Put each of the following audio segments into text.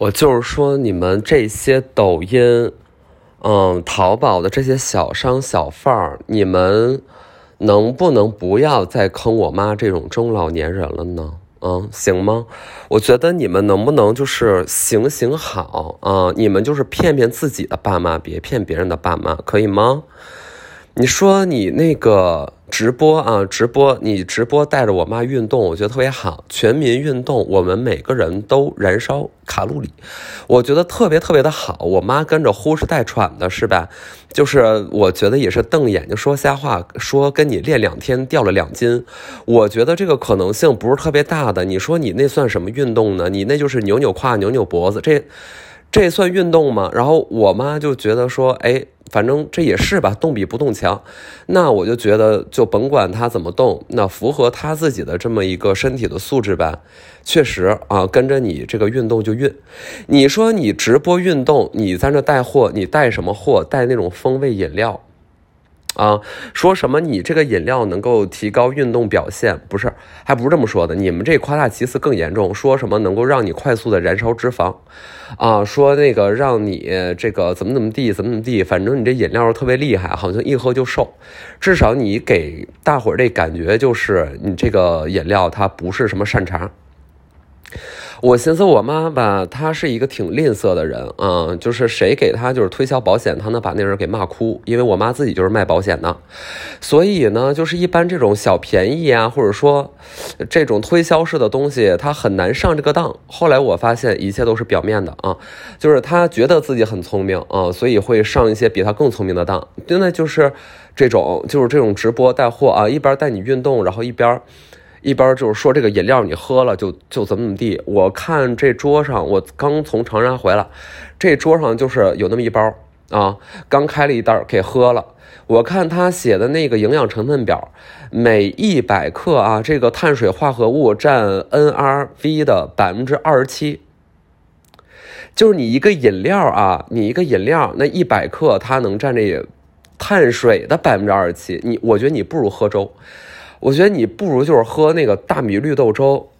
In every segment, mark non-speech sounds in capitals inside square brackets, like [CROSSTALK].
我就是说，你们这些抖音、嗯，淘宝的这些小商小贩儿，你们能不能不要再坑我妈这种中老年人了呢？嗯，行吗？我觉得你们能不能就是行行好啊？你们就是骗骗自己的爸妈，别骗别人的爸妈，可以吗？你说你那个直播啊，直播你直播带着我妈运动，我觉得特别好。全民运动，我们每个人都燃烧卡路里，我觉得特别特别的好。我妈跟着呼哧带喘的，是吧？就是我觉得也是瞪眼睛说瞎话，说跟你练两天掉了两斤，我觉得这个可能性不是特别大的。你说你那算什么运动呢？你那就是扭扭胯、扭扭脖子，这这算运动吗？然后我妈就觉得说，哎。反正这也是吧，动比不动强。那我就觉得，就甭管他怎么动，那符合他自己的这么一个身体的素质吧。确实啊，跟着你这个运动就运。你说你直播运动，你在那带货，你带什么货？带那种风味饮料。啊，说什么你这个饮料能够提高运动表现？不是，还不是这么说的。你们这夸大其词更严重，说什么能够让你快速的燃烧脂肪，啊，说那个让你这个怎么怎么地，怎么怎么地，反正你这饮料特别厉害，好像一喝就瘦。至少你给大伙儿这感觉就是你这个饮料它不是什么善茬。我寻思我妈吧，她是一个挺吝啬的人啊，就是谁给她就是推销保险，她能把那人给骂哭。因为我妈自己就是卖保险的，所以呢，就是一般这种小便宜啊，或者说这种推销式的东西，她很难上这个当。后来我发现一切都是表面的啊，就是她觉得自己很聪明啊，所以会上一些比她更聪明的当。真的就是这种，就是这种直播带货啊，一边带你运动，然后一边。一边就是说这个饮料你喝了就就怎么怎么地。我看这桌上，我刚从长沙回来，这桌上就是有那么一包啊，刚开了一袋给喝了。我看他写的那个营养成分表，每一百克啊，这个碳水化合物占 NRV 的百分之二十七。就是你一个饮料啊，你一个饮料那一百克它能占这碳水的百分之二十七。你我觉得你不如喝粥。我觉得你不如就是喝那个大米绿豆粥，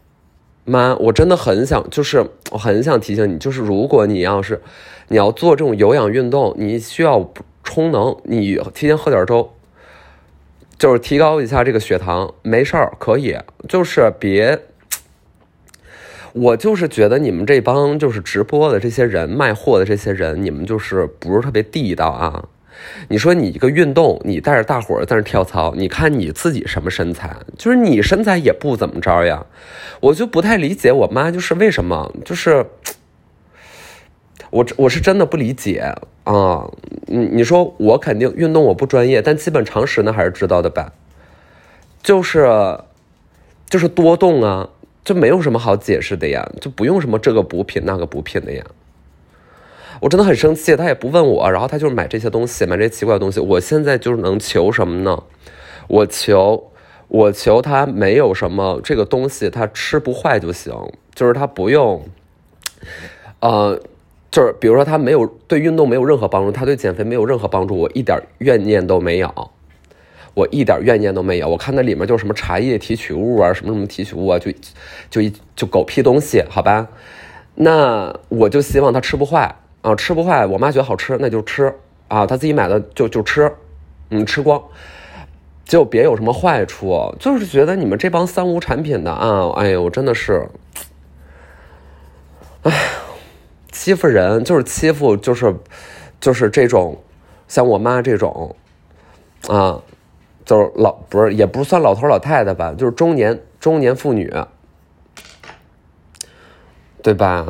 妈，我真的很想，就是我很想提醒你，就是如果你要是你要做这种有氧运动，你需要充能，你提前喝点粥，就是提高一下这个血糖，没事儿，可以，就是别，我就是觉得你们这帮就是直播的这些人，卖货的这些人，你们就是不是特别地道啊。你说你一个运动，你带着大伙儿在那跳操，你看你自己什么身材？就是你身材也不怎么着呀，我就不太理解我妈就是为什么，就是我我是真的不理解啊！你你说我肯定运动我不专业，但基本常识呢还是知道的吧？就是就是多动啊，就没有什么好解释的呀，就不用什么这个补品那个补品的呀。我真的很生气，他也不问我，然后他就是买这些东西，买这些奇怪的东西。我现在就是能求什么呢？我求，我求他没有什么这个东西，他吃不坏就行，就是他不用，呃，就是比如说他没有对运动没有任何帮助，他对减肥没有任何帮助，我一点怨念都没有，我一点怨念都没有。我看那里面就是什么茶叶提取物啊，什么什么提取物啊，就就一就狗屁东西，好吧？那我就希望他吃不坏。啊，吃不坏，我妈觉得好吃，那就吃啊。她自己买的就就吃，嗯，吃光，就别有什么坏处。就是觉得你们这帮三无产品的啊，哎呦，真的是，哎，欺负人就是欺负，就是就是这种，像我妈这种，啊，就是老不是也不算老头老太太吧，就是中年中年妇女，对吧？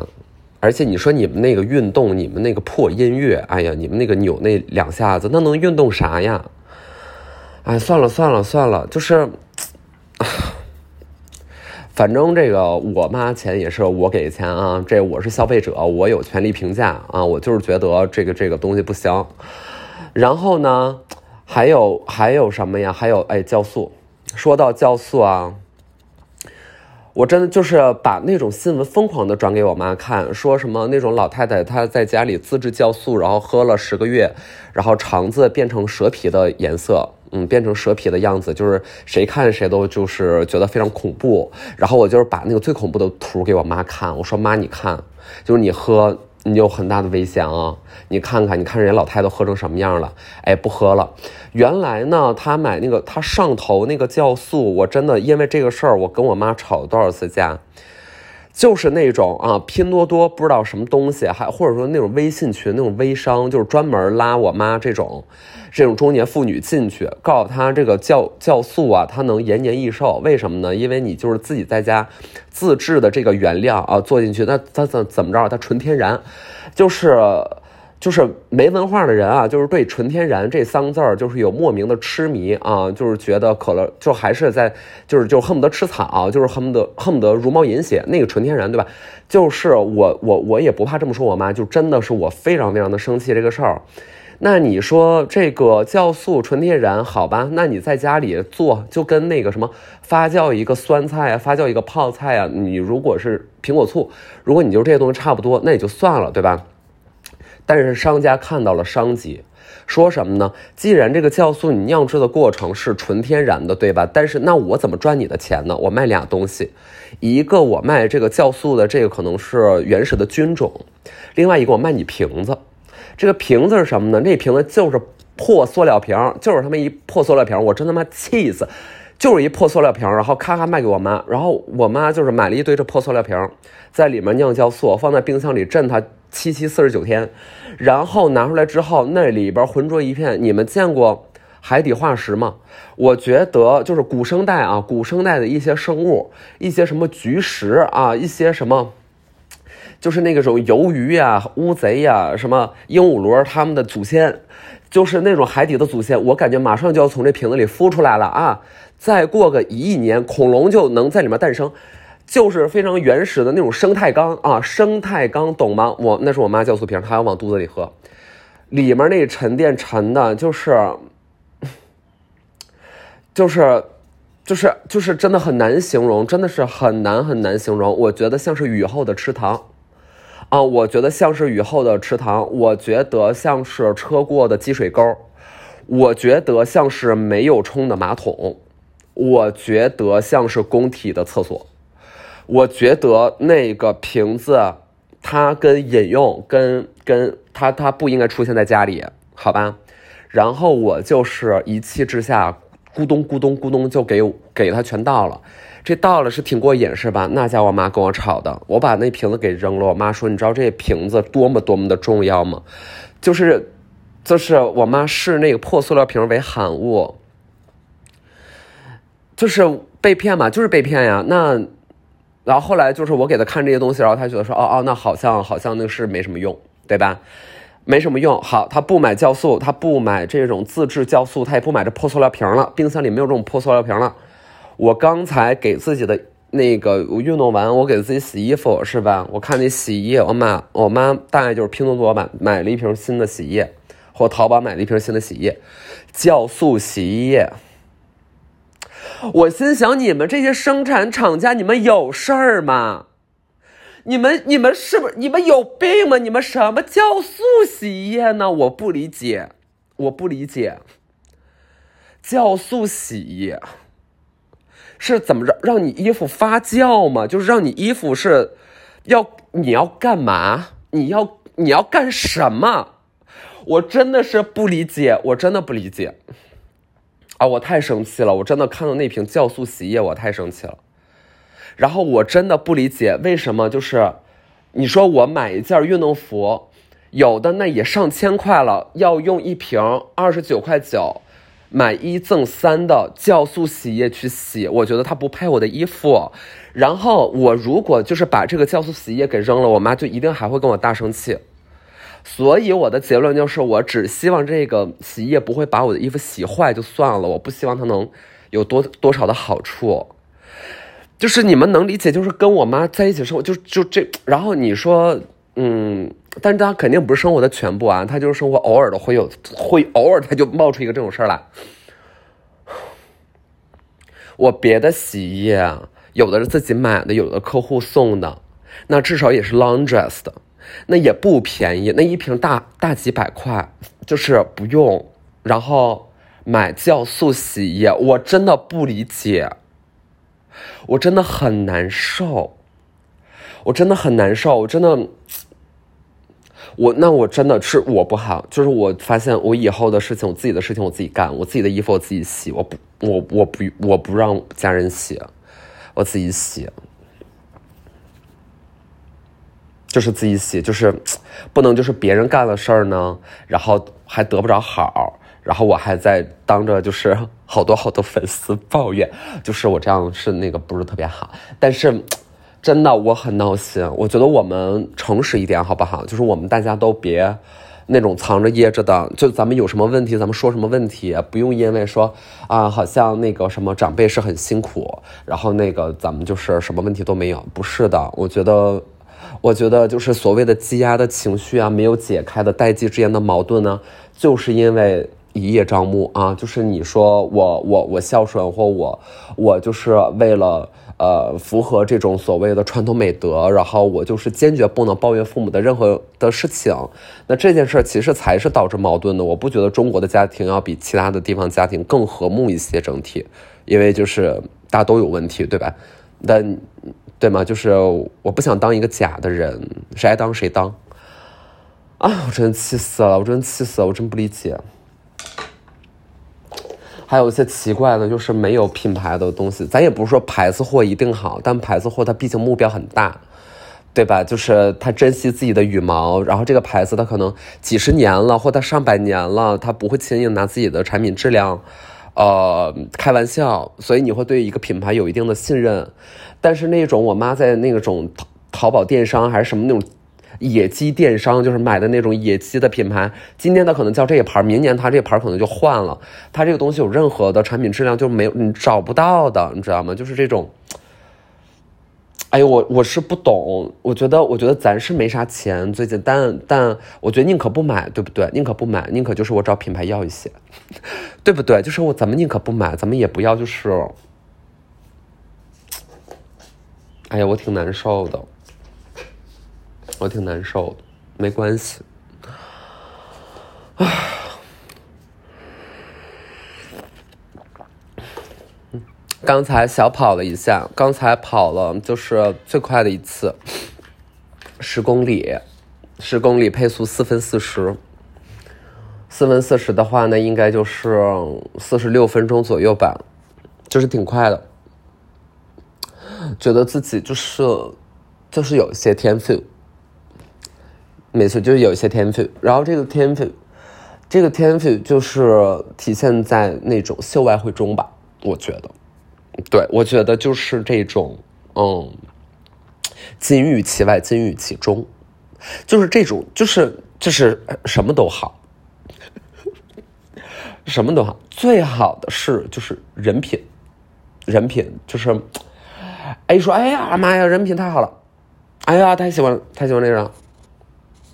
而且你说你们那个运动，你们那个破音乐，哎呀，你们那个扭那两下子，那能运动啥呀？哎，算了算了算了，就是，[SIGHS] 反正这个我妈钱也是我给钱啊，这我是消费者，我有权利评价啊，我就是觉得这个这个东西不行。然后呢，还有还有什么呀？还有哎，酵素，说到酵素啊。我真的就是把那种新闻疯狂的转给我妈看，说什么那种老太太她在家里自制酵素，然后喝了十个月，然后肠子变成蛇皮的颜色嗯，变成蛇皮的样子，就是谁看谁都就是觉得非常恐怖。然后我就是把那个最恐怖的图给我妈看，我说妈，你看，就是你喝。你有很大的危险啊！你看看，你看人家老太太喝成什么样了？哎，不喝了。原来呢，他买那个他上头那个酵素，我真的因为这个事儿，我跟我妈吵了多少次架。就是那种啊，拼多多不知道什么东西，还或者说那种微信群那种微商，就是专门拉我妈这种这种中年妇女进去，告诉她这个酵酵素啊，它能延年益寿。为什么呢？因为你就是自己在家自制的这个原料啊，做进去，那它怎怎么着？它纯天然，就是。就是没文化的人啊，就是对“纯天然”这三个字儿，就是有莫名的痴迷啊，就是觉得可乐就还是在，就是就恨不得吃草，就是恨不得恨不得茹毛饮血，那个纯天然，对吧？就是我我我也不怕这么说，我妈就真的是我非常非常的生气这个事儿。那你说这个酵素纯天然好吧？那你在家里做，就跟那个什么发酵一个酸菜啊，发酵一个泡菜啊，你如果是苹果醋，如果你就这些东西差不多，那也就算了，对吧？但是商家看到了商机，说什么呢？既然这个酵素你酿制的过程是纯天然的，对吧？但是那我怎么赚你的钱呢？我卖俩东西，一个我卖这个酵素的这个可能是原始的菌种，另外一个我卖你瓶子。这个瓶子是什么呢？那瓶子就是破塑料瓶，就是他妈一破塑料瓶，我真他妈气死！就是一破塑料瓶，然后咔咔卖给我妈，然后我妈就是买了一堆这破塑料瓶，在里面酿酵素，放在冰箱里镇它七七四十九天。然后拿出来之后，那里边浑浊一片。你们见过海底化石吗？我觉得就是古生代啊，古生代的一些生物，一些什么菊石啊，一些什么，就是那个种鱿鱼呀、乌贼呀、什么鹦鹉螺他们的祖先，就是那种海底的祖先。我感觉马上就要从这瓶子里孵出来了啊！再过个一亿年，恐龙就能在里面诞生。就是非常原始的那种生态缸啊，生态缸懂吗？我那是我妈酵素瓶，她要往肚子里喝，里面那沉淀沉的，就是，就是，就是就是真的很难形容，真的是很难很难形容。我觉得像是雨后的池塘，啊，我觉得像是雨后的池塘，我觉得像是车过的积水沟，我觉得像是没有冲的马桶，我觉得像是工体的厕所。我觉得那个瓶子，它跟饮用跟跟它它不应该出现在家里，好吧？然后我就是一气之下，咕咚咕咚咕咚就给给它全倒了。这倒了是挺过瘾是吧？那家我妈跟我吵的，我把那瓶子给扔了。我妈说：“你知道这瓶子多么多么的重要吗？”就是就是我妈视那个破塑料瓶为罕物，就是被骗嘛，就是被骗呀。那。然后后来就是我给他看这些东西，然后他觉得说，哦哦，那好像好像那个是没什么用，对吧？没什么用。好，他不买酵素，他不买这种自制酵素，他也不买这破塑料瓶了。冰箱里没有这种破塑料瓶了。我刚才给自己的那个我运动完，我给自己洗衣服是吧？我看那洗衣液，我妈我妈大概就是拼多多买买了一瓶新的洗衣液，或淘宝买了一瓶新的洗衣液，酵素洗衣液。我心想，你们这些生产厂家，你们有事儿吗？你们你们是不是你们有病吗？你们什么酵素洗衣液呢？我不理解，我不理解。酵素洗衣液是怎么着？让你衣服发酵吗？就是让你衣服是要你要干嘛？你要你要干什么？我真的是不理解，我真的不理解。啊！我太生气了，我真的看到那瓶酵素洗衣液，我太生气了。然后我真的不理解为什么，就是你说我买一件运动服，有的那也上千块了，要用一瓶二十九块九，买一赠三的酵素洗衣液去洗，我觉得它不配我的衣服。然后我如果就是把这个酵素洗衣液给扔了，我妈就一定还会跟我大生气。所以我的结论就是，我只希望这个洗衣液不会把我的衣服洗坏就算了，我不希望它能有多多少的好处。就是你们能理解，就是跟我妈在一起生活，就就这。然后你说，嗯，但是她肯定不是生活的全部啊，她就是生活偶尔的会有，会偶尔她就冒出一个这种事儿来。我别的洗衣液，有的是自己买的，有的客户送的，那至少也是 Laundress 的。那也不便宜，那一瓶大大几百块，就是不用，然后买酵素洗衣液，我真的不理解，我真的很难受，我真的很难受，我真的，我那我真的是我不好，就是我发现我以后的事情，我自己的事情我自己干，我自己的衣服我自己洗，我不我我不我不让家人洗，我自己洗。就是自己洗，就是不能就是别人干了事儿呢，然后还得不着好，然后我还在当着就是好多好多粉丝抱怨，就是我这样是那个不是特别好。但是真的我很闹心，我觉得我们诚实一点好不好？就是我们大家都别那种藏着掖着的，就咱们有什么问题咱们说什么问题，不用因为说啊好像那个什么长辈是很辛苦，然后那个咱们就是什么问题都没有，不是的，我觉得。我觉得就是所谓的积压的情绪啊，没有解开的代际之间的矛盾呢，就是因为一叶障目啊。就是你说我我我孝顺或我我就是为了呃符合这种所谓的传统美德，然后我就是坚决不能抱怨父母的任何的事情。那这件事其实才是导致矛盾的。我不觉得中国的家庭要比其他的地方家庭更和睦一些整体，因为就是大家都有问题，对吧？但。对吗？就是我不想当一个假的人，谁爱当谁当。啊，我真气死了！我真气死了！我真不理解。还有一些奇怪的，就是没有品牌的东西。咱也不是说牌子货一定好，但牌子货它毕竟目标很大，对吧？就是他珍惜自己的羽毛，然后这个牌子它可能几十年了，或者上百年了，他不会轻易拿自己的产品质量。呃，开玩笑，所以你会对一个品牌有一定的信任，但是那种我妈在那种淘淘宝电商还是什么那种野鸡电商，就是买的那种野鸡的品牌，今天它可能叫这个牌，明年它这个牌可能就换了，它这个东西有任何的产品质量就没有你找不到的，你知道吗？就是这种。哎呦，我我是不懂，我觉得我觉得咱是没啥钱最近，但但我觉得宁可不买，对不对？宁可不买，宁可就是我找品牌要一些，[LAUGHS] 对不对？就是我咱们宁可不买，咱们也不要就是，哎呀，我挺难受的，我挺难受的，没关系，唉。刚才小跑了一下，刚才跑了就是最快的一次，十公里，十公里配速四分四十，四分四十的话呢，应该就是四十六分钟左右吧，就是挺快的，觉得自己就是就是有一些天赋，没错，就是有一些天赋，然后这个天赋，这个天赋就是体现在那种秀外慧中吧，我觉得。对，我觉得就是这种，嗯，金玉其外，金玉其中，就是这种，就是就是什么都好，什么都好，最好的是就是人品，人品就是，哎，说哎呀妈呀，人品太好了，哎呀，太喜欢太喜欢这个了，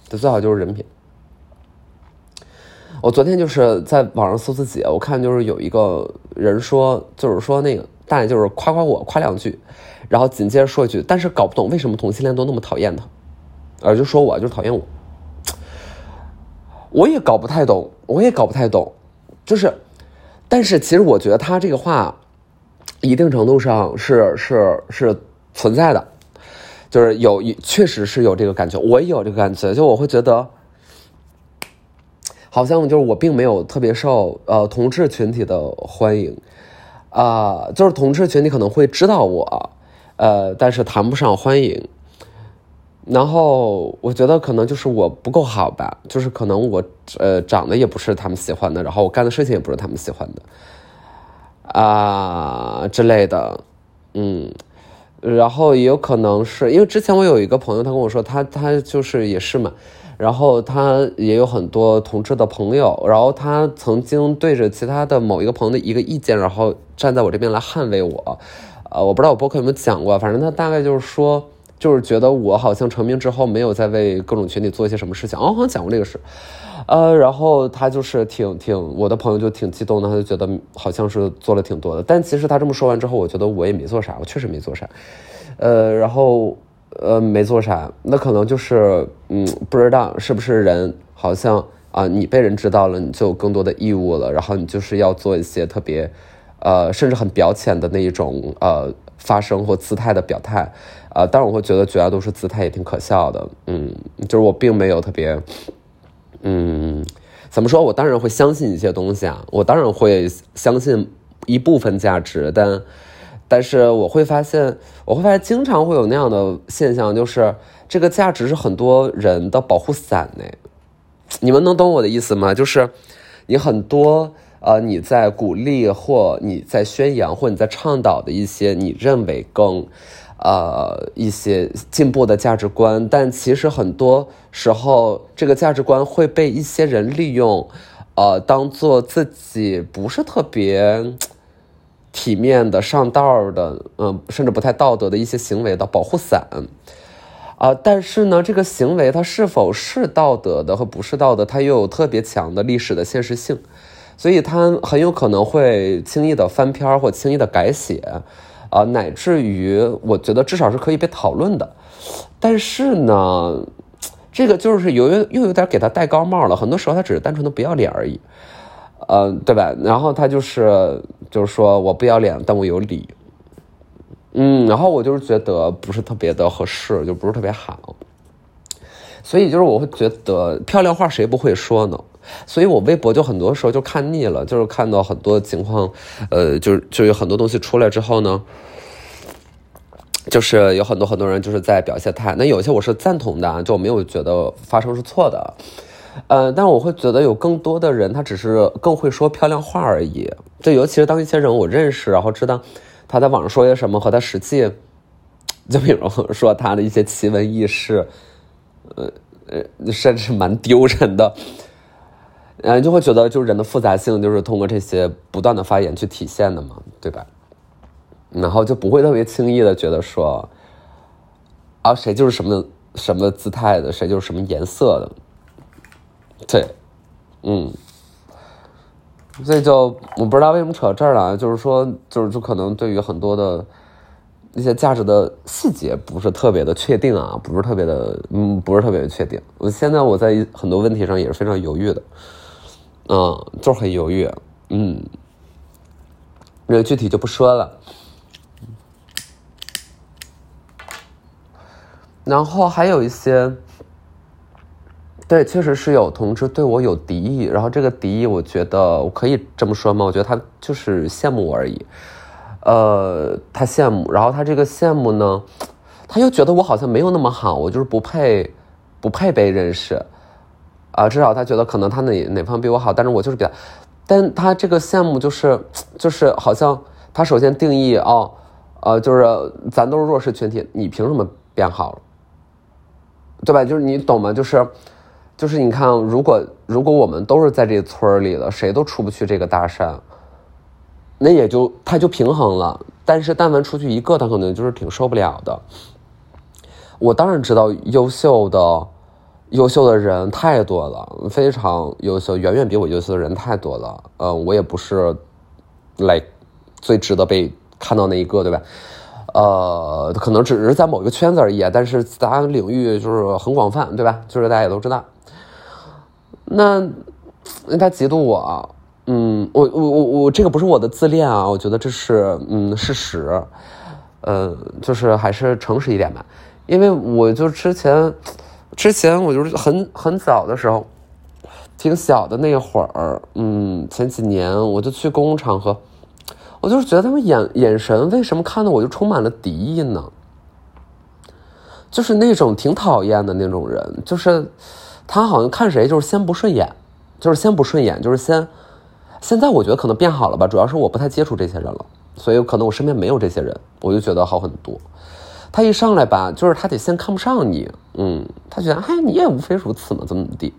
这最好就是人品。我昨天就是在网上搜自己，我看就是有一个人说，就是说那个。大概就是夸夸我，夸两句，然后紧接着说一句，但是搞不懂为什么同性恋都那么讨厌他，呃，就说我就讨厌我，我也搞不太懂，我也搞不太懂，就是，但是其实我觉得他这个话，一定程度上是是是存在的，就是有确实是有这个感觉，我也有这个感觉，就我会觉得，好像就是我并没有特别受呃同志群体的欢迎。啊，就是同志群体可能会知道我，呃，但是谈不上欢迎。然后我觉得可能就是我不够好吧，就是可能我呃长得也不是他们喜欢的，然后我干的事情也不是他们喜欢的，啊之类的，嗯，然后也有可能是因为之前我有一个朋友，他跟我说他他就是也是嘛。然后他也有很多同志的朋友，然后他曾经对着其他的某一个朋友的一个意见，然后站在我这边来捍卫我，呃，我不知道我博客有没有讲过，反正他大概就是说，就是觉得我好像成名之后没有再为各种群体做一些什么事情，哦，好像讲过这个事，呃，然后他就是挺挺，我的朋友就挺激动的，他就觉得好像是做了挺多的，但其实他这么说完之后，我觉得我也没做啥，我确实没做啥，呃，然后。呃，没做啥，那可能就是，嗯，不知道是不是人，好像啊，你被人知道了，你就有更多的义务了，然后你就是要做一些特别，呃，甚至很表浅的那一种呃发声或姿态的表态，啊，当然我会觉得绝大多数姿态也挺可笑的，嗯，就是我并没有特别，嗯，怎么说？我当然会相信一些东西啊，我当然会相信一部分价值，但。但是我会发现，我会发现经常会有那样的现象，就是这个价值是很多人的保护伞呢。你们能懂我的意思吗？就是你很多呃你在鼓励或你在宣扬或你在倡导的一些你认为更呃一些进步的价值观，但其实很多时候这个价值观会被一些人利用，呃，当做自己不是特别。体面的、上道的，嗯，甚至不太道德的一些行为的保护伞，啊，但是呢，这个行为它是否是道德的和不是道德，它又有特别强的历史的现实性，所以它很有可能会轻易的翻篇或轻易的改写，啊，乃至于我觉得至少是可以被讨论的，但是呢，这个就是由于又有点给他戴高帽了，很多时候他只是单纯的不要脸而已。嗯，对吧？然后他就是，就是说我不要脸，但我有理。嗯，然后我就是觉得不是特别的合适，就不是特别好。所以就是我会觉得漂亮话谁不会说呢？所以我微博就很多时候就看腻了，就是看到很多情况，呃，就是就有很多东西出来之后呢，就是有很多很多人就是在表现态。那有些我是赞同的，就我没有觉得发生是错的。呃，但我会觉得有更多的人，他只是更会说漂亮话而已。就尤其是当一些人我认识，然后知道他在网上说些什么，和他实际，就比如说他的一些奇闻异事，呃呃，甚至蛮丢人的，嗯，就会觉得就是人的复杂性就是通过这些不断的发言去体现的嘛，对吧？然后就不会特别轻易的觉得说，啊，谁就是什么什么姿态的，谁就是什么颜色的。对，嗯，所以就我不知道为什么扯到这儿了，就是说，就是就可能对于很多的一些价值的细节不是特别的确定啊，不是特别的，嗯，不是特别的确定。我现在我在很多问题上也是非常犹豫的，嗯，就是很犹豫，嗯，那具体就不说了。然后还有一些。对，确实是有同志对我有敌意，然后这个敌意，我觉得我可以这么说吗？我觉得他就是羡慕我而已，呃，他羡慕，然后他这个羡慕呢，他又觉得我好像没有那么好，我就是不配，不配被认识，啊，至少他觉得可能他哪哪方比我好，但是我就是比较，但他这个羡慕就是就是好像他首先定义哦，呃，就是咱都是弱势群体，你凭什么变好了，对吧？就是你懂吗？就是。就是你看，如果如果我们都是在这村里的，谁都出不去这个大山，那也就他就平衡了。但是但凡出去一个，他可能就是挺受不了的。我当然知道优秀的优秀的人太多了，非常优秀，远远比我优秀的人太多了。嗯，我也不是来最值得被看到那一个，对吧？呃，可能只是在某一个圈子而已，但是咱领域就是很广泛，对吧？就是大家也都知道。那，他嫉妒我，嗯，我我我我这个不是我的自恋啊，我觉得这是嗯事实，呃，就是还是诚实一点吧，因为我就之前，之前我就是很很早的时候，挺小的那会儿，嗯，前几年我就去公共场合，我就是觉得他们眼眼神为什么看的我就充满了敌意呢？就是那种挺讨厌的那种人，就是。他好像看谁就是先不顺眼，就是先不顺眼，就是先。现在我觉得可能变好了吧，主要是我不太接触这些人了，所以可能我身边没有这些人，我就觉得好很多。他一上来吧，就是他得先看不上你，嗯，他觉得哎你也无非如此嘛，怎么怎么地。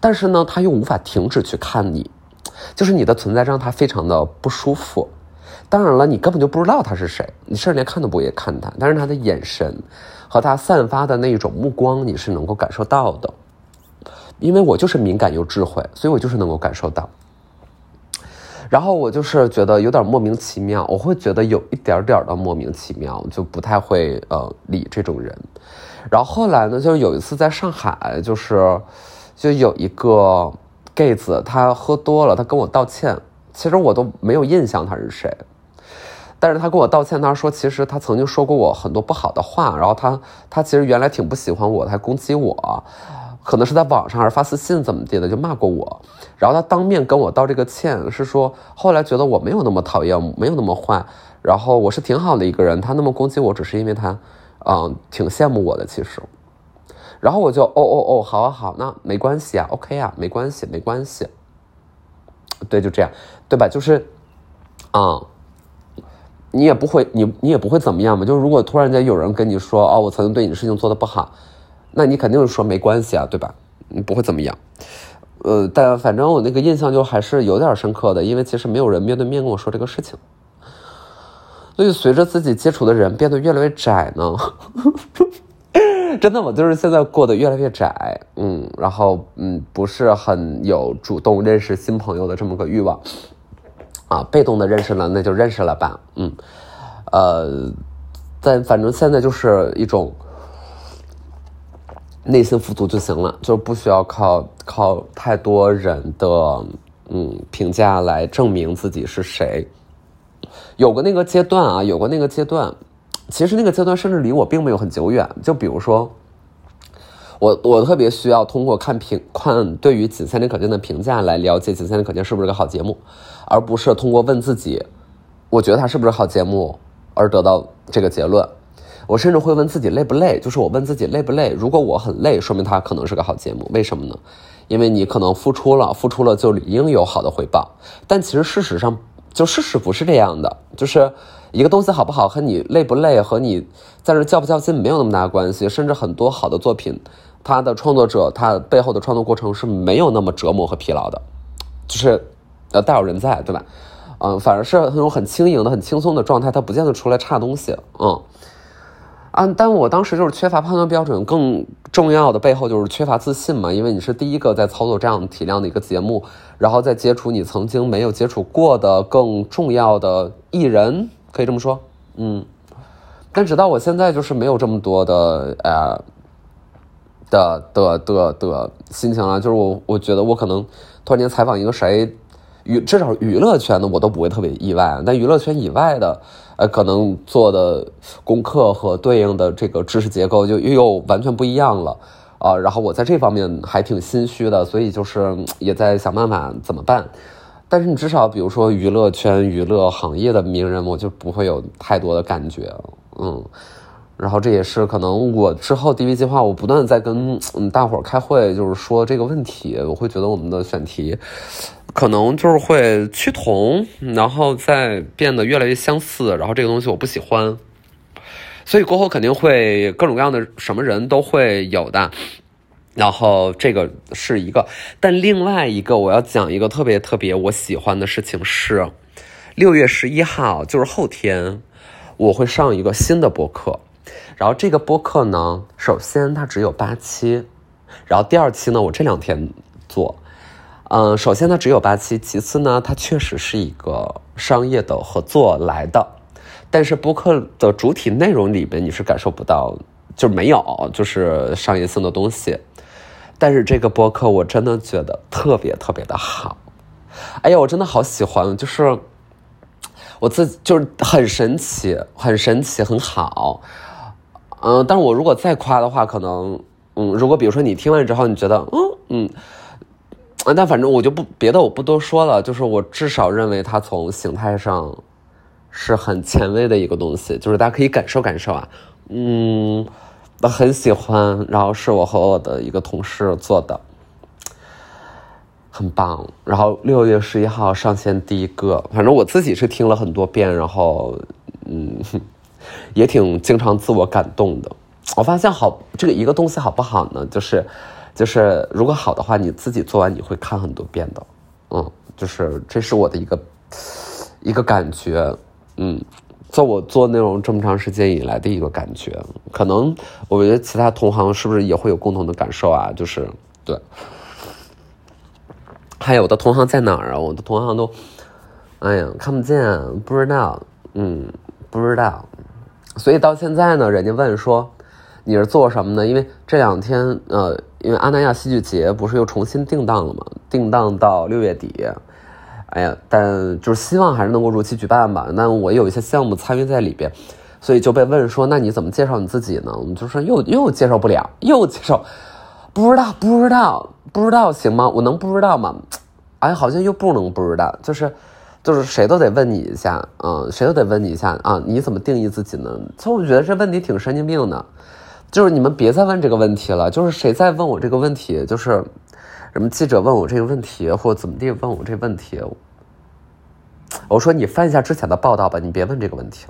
但是呢，他又无法停止去看你，就是你的存在让他非常的不舒服。当然了，你根本就不知道他是谁，你甚至连看都不会看他，但是他的眼神和他散发的那一种目光，你是能够感受到的。因为我就是敏感又智慧，所以我就是能够感受到。然后我就是觉得有点莫名其妙，我会觉得有一点点的莫名其妙，就不太会呃理这种人。然后后来呢，就是有一次在上海，就是就有一个 gay 子，他喝多了，他跟我道歉，其实我都没有印象他是谁，但是他跟我道歉，他说其实他曾经说过我很多不好的话，然后他他其实原来挺不喜欢我，他还攻击我。可能是在网上还是发私信怎么地的，就骂过我，然后他当面跟我道这个歉，是说后来觉得我没有那么讨厌，没有那么坏，然后我是挺好的一个人，他那么攻击我只是因为他，嗯，挺羡慕我的其实，然后我就哦哦哦，好啊好，那没关系啊，OK 啊，没关系没关系，对，就这样，对吧？就是，啊，你也不会，你你也不会怎么样嘛，就是如果突然间有人跟你说，哦，我曾经对你的事情做的不好。那你肯定是说没关系啊，对吧？不会怎么样，呃，但反正我那个印象就还是有点深刻的，因为其实没有人面对面跟我说这个事情，所以随着自己接触的人变得越来越窄呢，[LAUGHS] 真的我就是现在过得越来越窄，嗯，然后嗯，不是很有主动认识新朋友的这么个欲望，啊，被动的认识了那就认识了吧，嗯，呃，但反正现在就是一种。内心富足就行了，就不需要靠靠太多人的嗯评价来证明自己是谁。有个那个阶段啊，有个那个阶段，其实那个阶段甚至离我并没有很久远。就比如说，我我特别需要通过看评看对于《仅三天可见》的评价来了解《仅三天可见》是不是个好节目，而不是通过问自己，我觉得它是不是好节目而得到这个结论。我甚至会问自己累不累，就是我问自己累不累。如果我很累，说明它可能是个好节目。为什么呢？因为你可能付出了，付出了就理应有好的回报。但其实事实上，就事实不是这样的。就是一个东西好不好和你累不累，和你在这较不较劲没有那么大关系。甚至很多好的作品，它的创作者他背后的创作过程是没有那么折磨和疲劳的，就是呃大有人在，对吧？嗯，反而是那种很轻盈的、很轻松的状态，它不见得出来差东西。嗯。啊！但我当时就是缺乏判断标准，更重要的背后就是缺乏自信嘛。因为你是第一个在操作这样体量的一个节目，然后再接触你曾经没有接触过的更重要的艺人，可以这么说，嗯。但直到我现在就是没有这么多的呃的的的的心情了，就是我我觉得我可能突然间采访一个谁。娱至少娱乐圈的我都不会特别意外，但娱乐圈以外的，呃，可能做的功课和对应的这个知识结构就又完全不一样了，啊，然后我在这方面还挺心虚的，所以就是也在想办法怎么办。但是你至少比如说娱乐圈、娱乐行业的名人，我就不会有太多的感觉，嗯，然后这也是可能我之后 DV 计划，我不断在跟嗯大伙儿开会，就是说这个问题，我会觉得我们的选题。可能就是会趋同，然后再变得越来越相似，然后这个东西我不喜欢，所以过后肯定会各种各样的什么人都会有的，然后这个是一个，但另外一个我要讲一个特别特别我喜欢的事情是，六月十一号就是后天，我会上一个新的播客，然后这个播客呢，首先它只有八期，然后第二期呢我这两天做。嗯，首先它只有八期，其次呢它确实是一个商业的合作来的，但是播客的主体内容里面你是感受不到，就没有就是商业性的东西。但是这个播客我真的觉得特别特别的好，哎呀，我真的好喜欢，就是我自己就是很神奇，很神奇，很好。嗯，但是我如果再夸的话，可能嗯，如果比如说你听完之后你觉得嗯嗯。但反正我就不别的，我不多说了。就是我至少认为它从形态上是很前卫的一个东西，就是大家可以感受感受啊。嗯，我很喜欢，然后是我和我的一个同事做的，很棒。然后六月十一号上线第一个，反正我自己是听了很多遍，然后嗯，也挺经常自我感动的。我发现好，这个一个东西好不好呢？就是。就是如果好的话，你自己做完你会看很多遍的，嗯，就是这是我的一个一个感觉，嗯，做我做内容这么长时间以来的一个感觉，可能我觉得其他同行是不是也会有共同的感受啊？就是对，还有的同行在哪儿啊？我的同行都，哎呀，看不见，不知道，嗯，不知道，所以到现在呢，人家问说你是做什么呢？因为这两天，呃。因为阿那亚戏剧节不是又重新定档了吗？定档到六月底。哎呀，但就是希望还是能够如期举办吧。那我有一些项目参与在里边，所以就被问说，那你怎么介绍你自己呢？我就说又又介绍不了，又介绍不知道，不知道，不知道行吗？我能不知道吗？哎，好像又不能不知道，就是就是谁都得问你一下，嗯，谁都得问你一下啊，你怎么定义自己呢？其实我觉得这问题挺神经病的，就是你们别再问这个问题了，就是谁再问我这个问题，就是什么记者问我这个问题，或怎么地问我这问题。我说你翻一下之前的报道吧，你别问这个问题。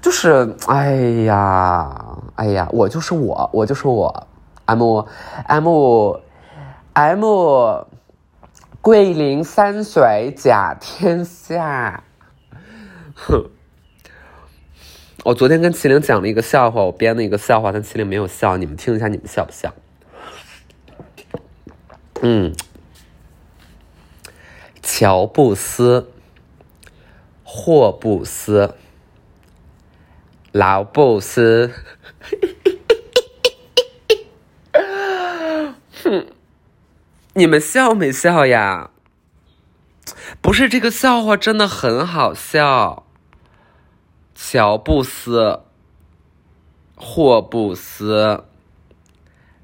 就是，哎呀，哎呀，我就是我，我就是我，M M M，桂林山水甲天下。哼，[LAUGHS] 我昨天跟麒麟讲了一个笑话，我编了一个笑话，但麒麟没有笑，你们听一下，你们笑不笑？嗯，乔布斯。霍布斯，劳布斯，哼，[LAUGHS] 你们笑没笑呀？不是这个笑话真的很好笑。乔布斯，霍布斯，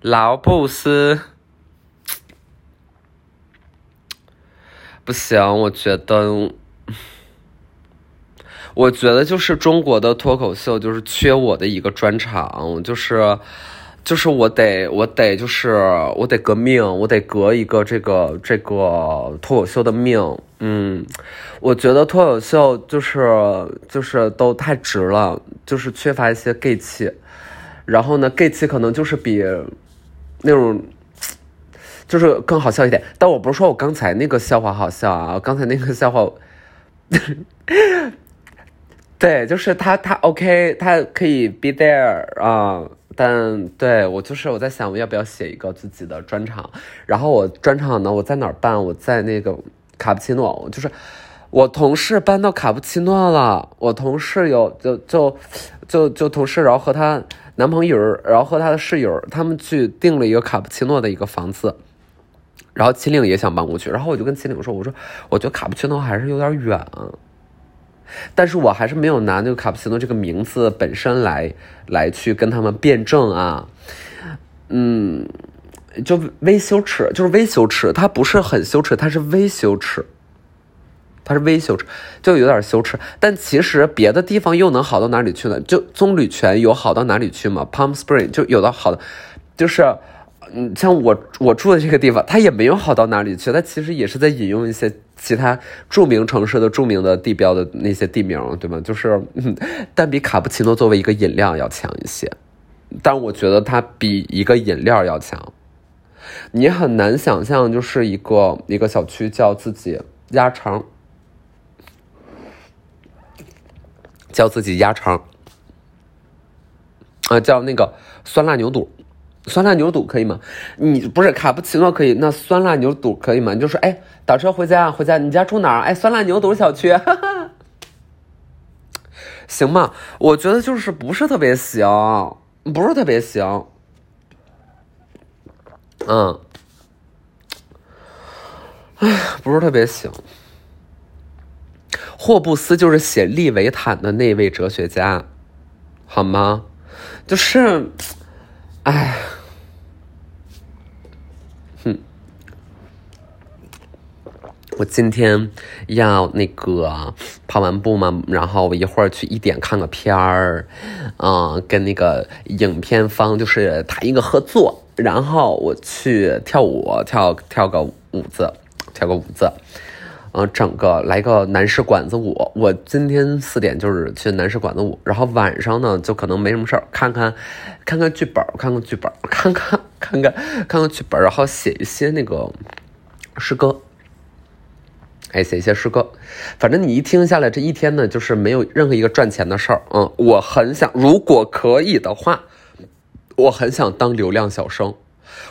劳布斯，不行，我觉得。我觉得就是中国的脱口秀就是缺我的一个专场，就是，就是我得我得就是我得革命，我得革一个这个这个脱口秀的命。嗯，我觉得脱口秀就是就是都太直了，就是缺乏一些 gay 气。然后呢，gay 气可能就是比那种就是更好笑一点。但我不是说我刚才那个笑话好笑啊，刚才那个笑话。对，就是他，他 OK，他可以 be there 啊，但对我就是我在想，我要不要写一个自己的专场？然后我专场呢，我在哪儿办？我在那个卡布奇诺，就是我同事搬到卡布奇诺了。我同事有就就就就同事，然后和她男朋友，然后和他的室友，他们去订了一个卡布奇诺的一个房子。然后秦岭也想搬过去，然后我就跟秦岭说，我说我觉得卡布奇诺还是有点远。但是我还是没有拿那个卡布奇诺这个名字本身来来去跟他们辩证啊，嗯，就微羞耻，就是微羞耻，它不是很羞耻，它是微羞耻，它是微羞耻，就有点羞耻。但其实别的地方又能好到哪里去呢？就棕榈泉有好到哪里去吗？Palm Spring 就有的好的，就是。嗯，像我我住的这个地方，它也没有好到哪里去。它其实也是在引用一些其他著名城市的著名的地标的那些地名，对吗？就是，[LAUGHS] 但比卡布奇诺作为一个饮料要强一些。但我觉得它比一个饮料要强。你很难想象，就是一个一个小区叫自己鸭肠，叫自己鸭肠，啊，叫那个酸辣牛肚。酸辣牛肚可以吗？你不是卡布奇诺可以，那酸辣牛肚可以吗？你就说，哎，打车回家，回家，你家住哪儿？哎，酸辣牛肚小区，哈 [LAUGHS] 哈行吗？我觉得就是不是特别行，不是特别行，嗯，哎，不是特别行。霍布斯就是写《利维坦》的那位哲学家，好吗？就是，哎。我今天要那个跑完步嘛，然后我一会儿去一点看个片儿，嗯，跟那个影片方就是谈一个合作，然后我去跳舞，跳跳个舞子，跳个舞子，嗯，整个来个男士管子舞。我今天四点就是去男士管子舞，然后晚上呢就可能没什么事儿，看看看看剧本，看看剧本，看看看看看看剧本，然后写一些那个诗歌。哎，写一些诗歌，反正你一听下来，这一天呢，就是没有任何一个赚钱的事儿。嗯，我很想，如果可以的话，我很想当流量小生。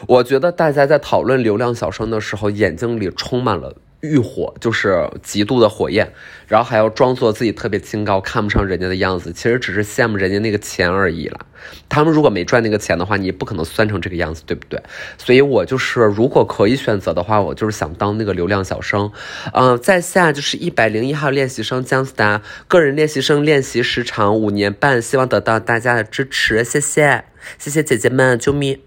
我觉得大家在讨论流量小生的时候，眼睛里充满了欲火，就是极度的火焰，然后还要装作自己特别清高，看不上人家的样子，其实只是羡慕人家那个钱而已了。他们如果没赚那个钱的话，你不可能酸成这个样子，对不对？所以我就是，如果可以选择的话，我就是想当那个流量小生。嗯，在下就是一百零一号练习生姜思达，个人练习生练习时长五年半，希望得到大家的支持，谢谢，谢谢姐姐们，救命！